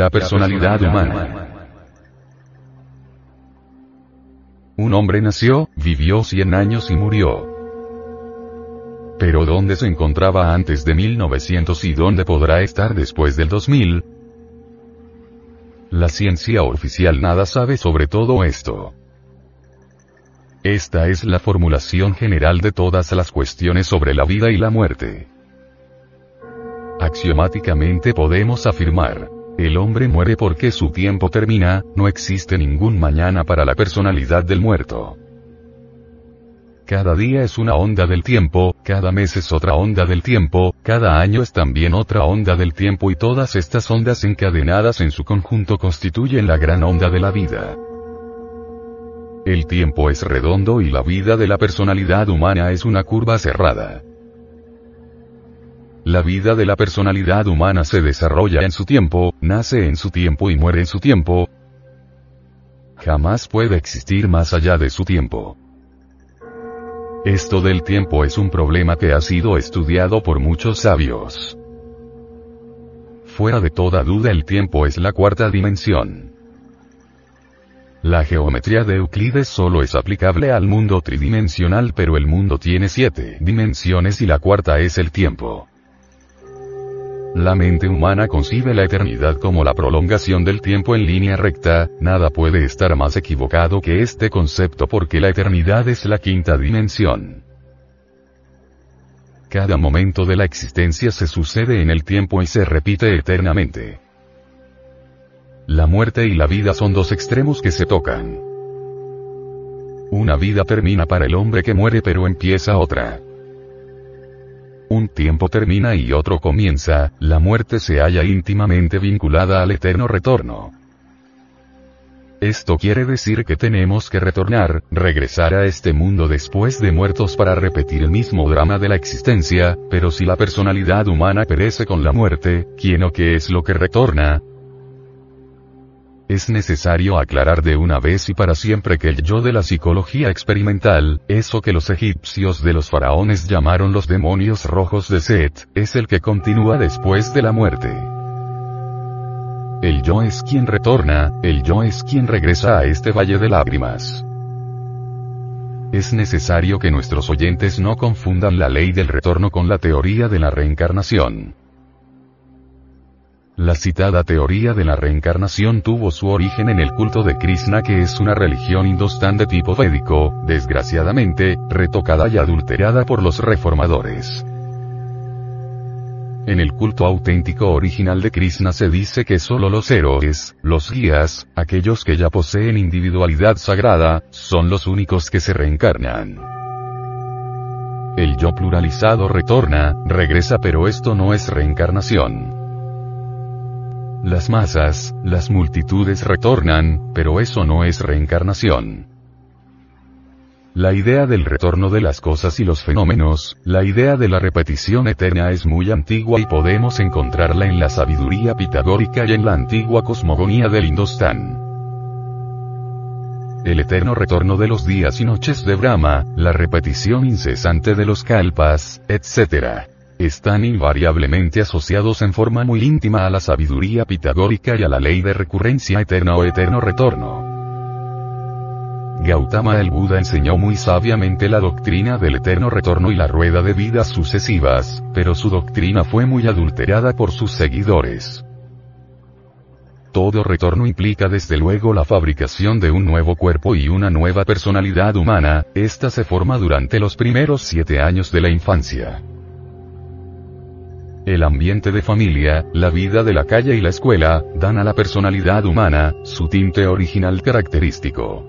La personalidad humana. Un hombre nació, vivió 100 años y murió. Pero ¿dónde se encontraba antes de 1900 y dónde podrá estar después del 2000? La ciencia oficial nada sabe sobre todo esto. Esta es la formulación general de todas las cuestiones sobre la vida y la muerte. Axiomáticamente podemos afirmar, el hombre muere porque su tiempo termina, no existe ningún mañana para la personalidad del muerto. Cada día es una onda del tiempo, cada mes es otra onda del tiempo, cada año es también otra onda del tiempo y todas estas ondas encadenadas en su conjunto constituyen la gran onda de la vida. El tiempo es redondo y la vida de la personalidad humana es una curva cerrada. La vida de la personalidad humana se desarrolla en su tiempo, nace en su tiempo y muere en su tiempo. Jamás puede existir más allá de su tiempo. Esto del tiempo es un problema que ha sido estudiado por muchos sabios. Fuera de toda duda el tiempo es la cuarta dimensión. La geometría de Euclides solo es aplicable al mundo tridimensional pero el mundo tiene siete dimensiones y la cuarta es el tiempo. La mente humana concibe la eternidad como la prolongación del tiempo en línea recta, nada puede estar más equivocado que este concepto porque la eternidad es la quinta dimensión. Cada momento de la existencia se sucede en el tiempo y se repite eternamente. La muerte y la vida son dos extremos que se tocan. Una vida termina para el hombre que muere pero empieza otra. Un tiempo termina y otro comienza, la muerte se halla íntimamente vinculada al eterno retorno. Esto quiere decir que tenemos que retornar, regresar a este mundo después de muertos para repetir el mismo drama de la existencia, pero si la personalidad humana perece con la muerte, ¿quién o qué es lo que retorna? Es necesario aclarar de una vez y para siempre que el yo de la psicología experimental, eso que los egipcios de los faraones llamaron los demonios rojos de Set, es el que continúa después de la muerte. El yo es quien retorna, el yo es quien regresa a este valle de lágrimas. Es necesario que nuestros oyentes no confundan la ley del retorno con la teoría de la reencarnación. La citada teoría de la reencarnación tuvo su origen en el culto de Krishna que es una religión hindustán de tipo védico, desgraciadamente, retocada y adulterada por los reformadores. En el culto auténtico original de Krishna se dice que solo los héroes, los guías, aquellos que ya poseen individualidad sagrada, son los únicos que se reencarnan. El yo pluralizado retorna, regresa pero esto no es reencarnación. Las masas, las multitudes retornan, pero eso no es reencarnación. La idea del retorno de las cosas y los fenómenos, la idea de la repetición eterna es muy antigua y podemos encontrarla en la sabiduría pitagórica y en la antigua cosmogonía del Indostán. El eterno retorno de los días y noches de Brahma, la repetición incesante de los kalpas, etc están invariablemente asociados en forma muy íntima a la sabiduría pitagórica y a la ley de recurrencia eterna o eterno retorno. Gautama el Buda enseñó muy sabiamente la doctrina del eterno retorno y la rueda de vidas sucesivas, pero su doctrina fue muy adulterada por sus seguidores. Todo retorno implica desde luego la fabricación de un nuevo cuerpo y una nueva personalidad humana, esta se forma durante los primeros siete años de la infancia. El ambiente de familia, la vida de la calle y la escuela, dan a la personalidad humana, su tinte original característico.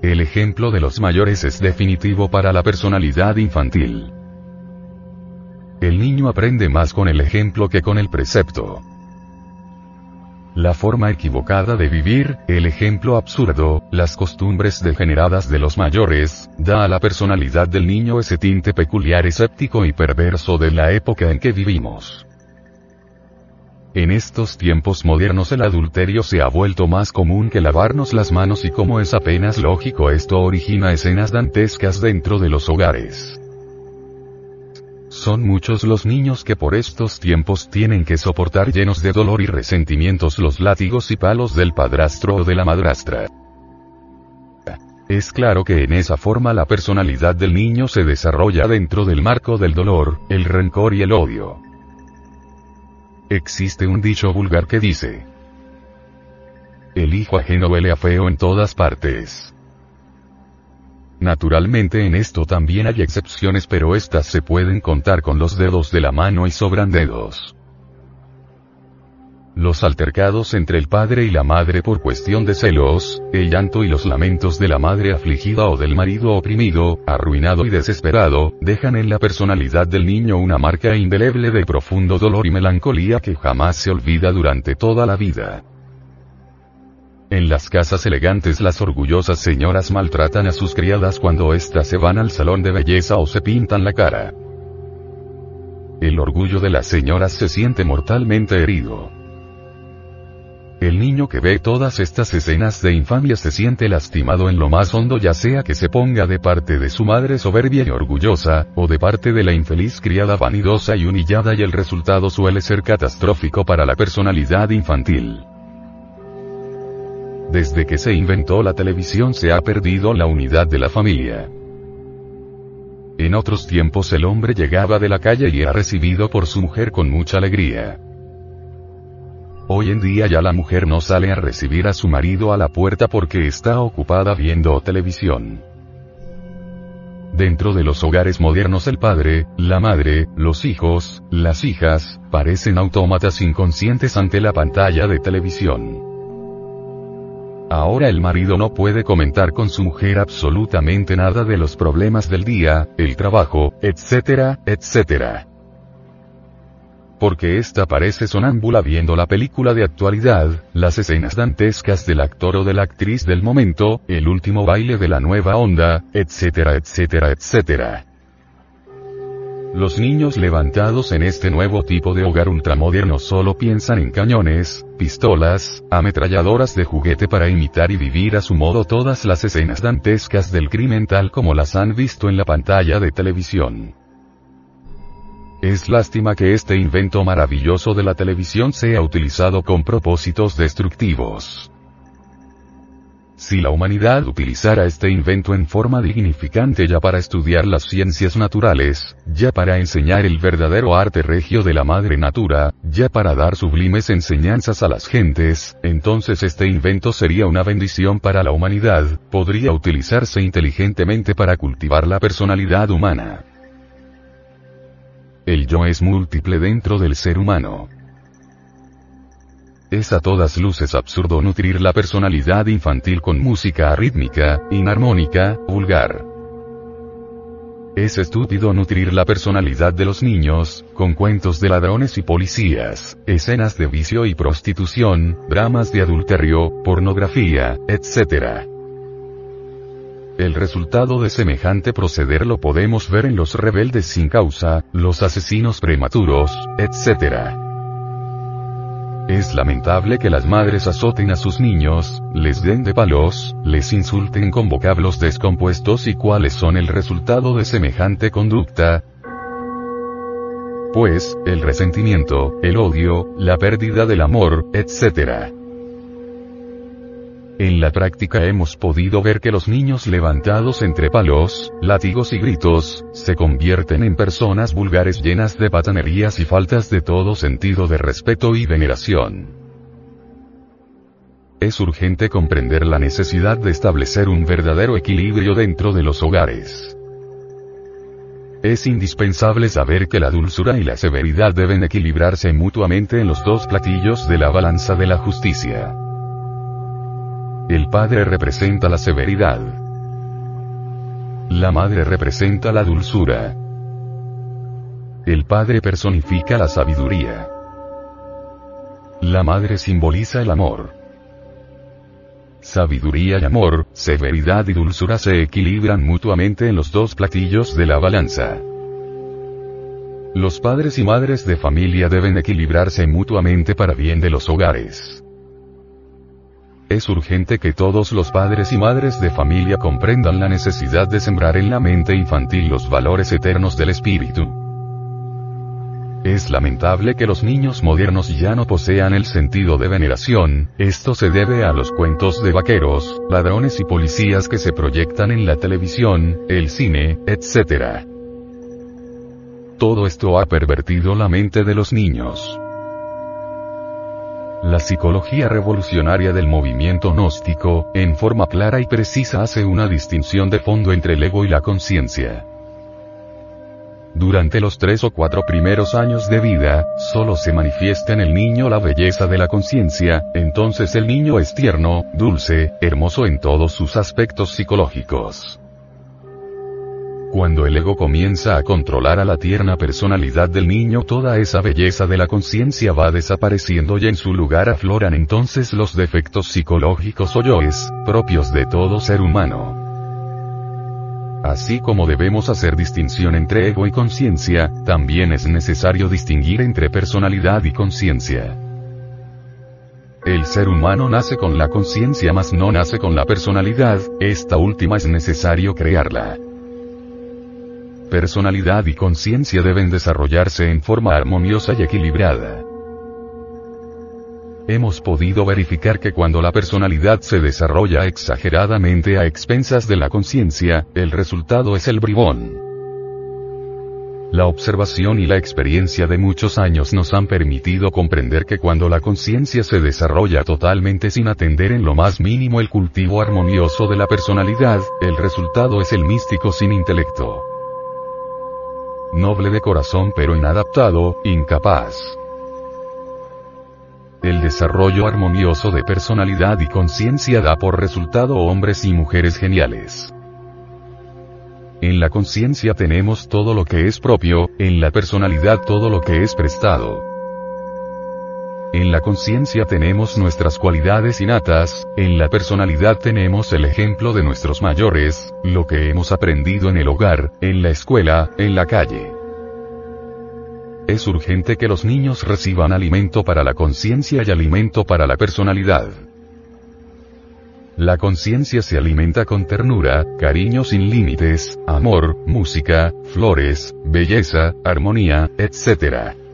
El ejemplo de los mayores es definitivo para la personalidad infantil. El niño aprende más con el ejemplo que con el precepto. La forma equivocada de vivir, el ejemplo absurdo, las costumbres degeneradas de los mayores, da a la personalidad del niño ese tinte peculiar escéptico y perverso de la época en que vivimos. En estos tiempos modernos el adulterio se ha vuelto más común que lavarnos las manos y como es apenas lógico esto origina escenas dantescas dentro de los hogares. Son muchos los niños que por estos tiempos tienen que soportar llenos de dolor y resentimientos los látigos y palos del padrastro o de la madrastra. Es claro que en esa forma la personalidad del niño se desarrolla dentro del marco del dolor, el rencor y el odio. Existe un dicho vulgar que dice, el hijo ajeno huele a feo en todas partes. Naturalmente en esto también hay excepciones pero estas se pueden contar con los dedos de la mano y sobran dedos. Los altercados entre el padre y la madre por cuestión de celos, el llanto y los lamentos de la madre afligida o del marido oprimido, arruinado y desesperado, dejan en la personalidad del niño una marca indeleble de profundo dolor y melancolía que jamás se olvida durante toda la vida. En las casas elegantes las orgullosas señoras maltratan a sus criadas cuando éstas se van al salón de belleza o se pintan la cara. El orgullo de las señoras se siente mortalmente herido. El niño que ve todas estas escenas de infamia se siente lastimado en lo más hondo ya sea que se ponga de parte de su madre soberbia y orgullosa, o de parte de la infeliz criada vanidosa y humillada y el resultado suele ser catastrófico para la personalidad infantil. Desde que se inventó la televisión se ha perdido la unidad de la familia. En otros tiempos el hombre llegaba de la calle y era recibido por su mujer con mucha alegría. Hoy en día ya la mujer no sale a recibir a su marido a la puerta porque está ocupada viendo televisión. Dentro de los hogares modernos el padre, la madre, los hijos, las hijas, parecen autómatas inconscientes ante la pantalla de televisión. Ahora el marido no puede comentar con su mujer absolutamente nada de los problemas del día, el trabajo, etcétera, etcétera. Porque ésta parece sonámbula viendo la película de actualidad, las escenas dantescas del actor o de la actriz del momento, el último baile de la nueva onda, etcétera, etcétera, etcétera. Los niños levantados en este nuevo tipo de hogar ultramoderno solo piensan en cañones, pistolas, ametralladoras de juguete para imitar y vivir a su modo todas las escenas dantescas del crimen tal como las han visto en la pantalla de televisión. Es lástima que este invento maravilloso de la televisión sea utilizado con propósitos destructivos. Si la humanidad utilizara este invento en forma dignificante ya para estudiar las ciencias naturales, ya para enseñar el verdadero arte regio de la madre natura, ya para dar sublimes enseñanzas a las gentes, entonces este invento sería una bendición para la humanidad, podría utilizarse inteligentemente para cultivar la personalidad humana. El yo es múltiple dentro del ser humano. Es a todas luces absurdo nutrir la personalidad infantil con música arrítmica, inarmónica, vulgar. Es estúpido nutrir la personalidad de los niños, con cuentos de ladrones y policías, escenas de vicio y prostitución, dramas de adulterio, pornografía, etc. El resultado de semejante proceder lo podemos ver en los rebeldes sin causa, los asesinos prematuros, etc. Es lamentable que las madres azoten a sus niños, les den de palos, les insulten con vocablos descompuestos y cuáles son el resultado de semejante conducta. Pues, el resentimiento, el odio, la pérdida del amor, etc. En la práctica hemos podido ver que los niños levantados entre palos, látigos y gritos, se convierten en personas vulgares llenas de patanerías y faltas de todo sentido de respeto y veneración. Es urgente comprender la necesidad de establecer un verdadero equilibrio dentro de los hogares. Es indispensable saber que la dulzura y la severidad deben equilibrarse mutuamente en los dos platillos de la balanza de la justicia. El padre representa la severidad. La madre representa la dulzura. El padre personifica la sabiduría. La madre simboliza el amor. Sabiduría y amor, severidad y dulzura se equilibran mutuamente en los dos platillos de la balanza. Los padres y madres de familia deben equilibrarse mutuamente para bien de los hogares. Es urgente que todos los padres y madres de familia comprendan la necesidad de sembrar en la mente infantil los valores eternos del espíritu. Es lamentable que los niños modernos ya no posean el sentido de veneración, esto se debe a los cuentos de vaqueros, ladrones y policías que se proyectan en la televisión, el cine, etc. Todo esto ha pervertido la mente de los niños. La psicología revolucionaria del movimiento gnóstico, en forma clara y precisa hace una distinción de fondo entre el ego y la conciencia. Durante los tres o cuatro primeros años de vida, solo se manifiesta en el niño la belleza de la conciencia, entonces el niño es tierno, dulce, hermoso en todos sus aspectos psicológicos. Cuando el ego comienza a controlar a la tierna personalidad del niño toda esa belleza de la conciencia va desapareciendo y en su lugar afloran entonces los defectos psicológicos o yoes, propios de todo ser humano. Así como debemos hacer distinción entre ego y conciencia, también es necesario distinguir entre personalidad y conciencia. El ser humano nace con la conciencia mas no nace con la personalidad, esta última es necesario crearla personalidad y conciencia deben desarrollarse en forma armoniosa y equilibrada. Hemos podido verificar que cuando la personalidad se desarrolla exageradamente a expensas de la conciencia, el resultado es el bribón. La observación y la experiencia de muchos años nos han permitido comprender que cuando la conciencia se desarrolla totalmente sin atender en lo más mínimo el cultivo armonioso de la personalidad, el resultado es el místico sin intelecto noble de corazón pero inadaptado, incapaz. El desarrollo armonioso de personalidad y conciencia da por resultado hombres y mujeres geniales. En la conciencia tenemos todo lo que es propio, en la personalidad todo lo que es prestado. En la conciencia tenemos nuestras cualidades innatas, en la personalidad tenemos el ejemplo de nuestros mayores, lo que hemos aprendido en el hogar, en la escuela, en la calle. Es urgente que los niños reciban alimento para la conciencia y alimento para la personalidad. La conciencia se alimenta con ternura, cariño sin límites, amor, música, flores, belleza, armonía, etc.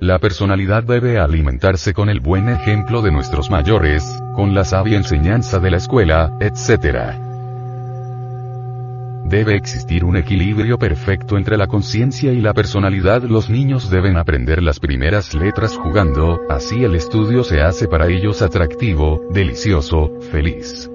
La personalidad debe alimentarse con el buen ejemplo de nuestros mayores, con la sabia enseñanza de la escuela, etc. Debe existir un equilibrio perfecto entre la conciencia y la personalidad. Los niños deben aprender las primeras letras jugando, así el estudio se hace para ellos atractivo, delicioso, feliz.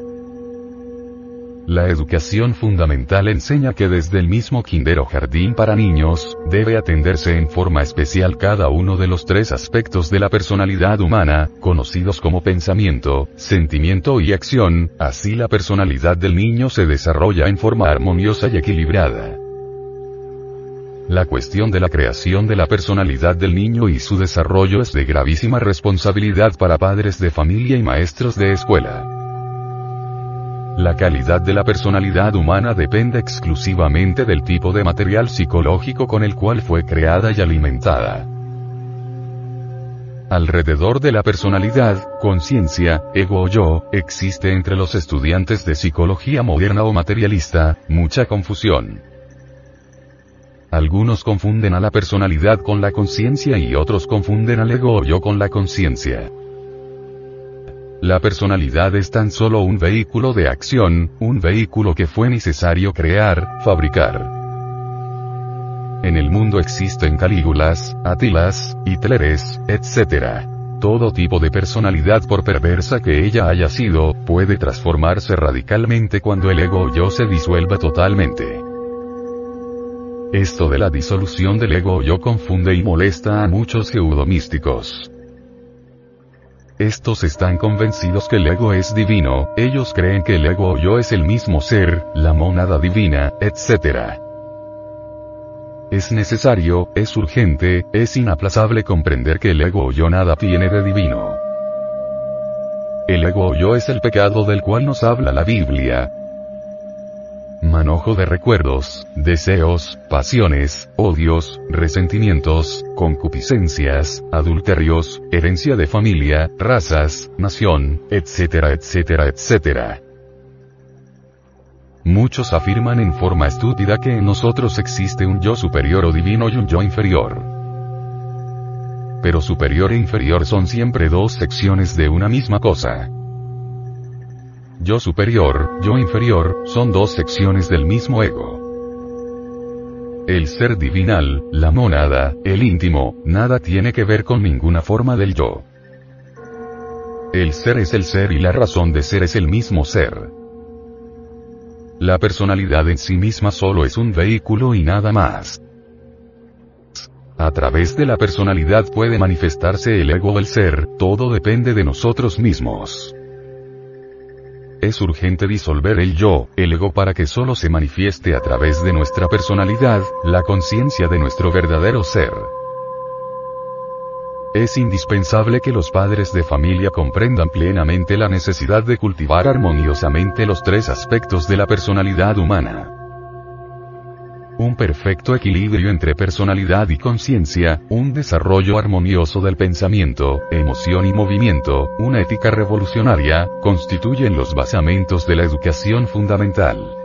La educación fundamental enseña que desde el mismo kinder o jardín para niños, debe atenderse en forma especial cada uno de los tres aspectos de la personalidad humana, conocidos como pensamiento, sentimiento y acción, así la personalidad del niño se desarrolla en forma armoniosa y equilibrada. La cuestión de la creación de la personalidad del niño y su desarrollo es de gravísima responsabilidad para padres de familia y maestros de escuela. La calidad de la personalidad humana depende exclusivamente del tipo de material psicológico con el cual fue creada y alimentada. Alrededor de la personalidad, conciencia, ego o yo, existe entre los estudiantes de psicología moderna o materialista, mucha confusión. Algunos confunden a la personalidad con la conciencia y otros confunden al ego o yo con la conciencia. La personalidad es tan solo un vehículo de acción, un vehículo que fue necesario crear, fabricar. En el mundo existen Calígulas, Atilas, Hitleres, etc. Todo tipo de personalidad por perversa que ella haya sido, puede transformarse radicalmente cuando el ego yo se disuelva totalmente. Esto de la disolución del ego yo confunde y molesta a muchos geudomísticos. Estos están convencidos que el ego es divino, ellos creen que el ego o yo es el mismo ser, la mónada divina, etc. Es necesario, es urgente, es inaplazable comprender que el ego o yo nada tiene de divino. El ego o yo es el pecado del cual nos habla la Biblia, manojo de recuerdos, deseos, pasiones, odios, resentimientos, concupiscencias, adulterios, herencia de familia, razas, nación, etcétera, etcétera, etcétera. Muchos afirman en forma estúpida que en nosotros existe un yo superior o divino y un yo inferior. Pero superior e inferior son siempre dos secciones de una misma cosa. Yo superior, yo inferior, son dos secciones del mismo ego. El ser divinal, la monada, el íntimo, nada tiene que ver con ninguna forma del yo. El ser es el ser y la razón de ser es el mismo ser. La personalidad en sí misma solo es un vehículo y nada más. A través de la personalidad puede manifestarse el ego o el ser, todo depende de nosotros mismos. Es urgente disolver el yo, el ego para que solo se manifieste a través de nuestra personalidad, la conciencia de nuestro verdadero ser. Es indispensable que los padres de familia comprendan plenamente la necesidad de cultivar armoniosamente los tres aspectos de la personalidad humana. Un perfecto equilibrio entre personalidad y conciencia, un desarrollo armonioso del pensamiento, emoción y movimiento, una ética revolucionaria, constituyen los basamentos de la educación fundamental.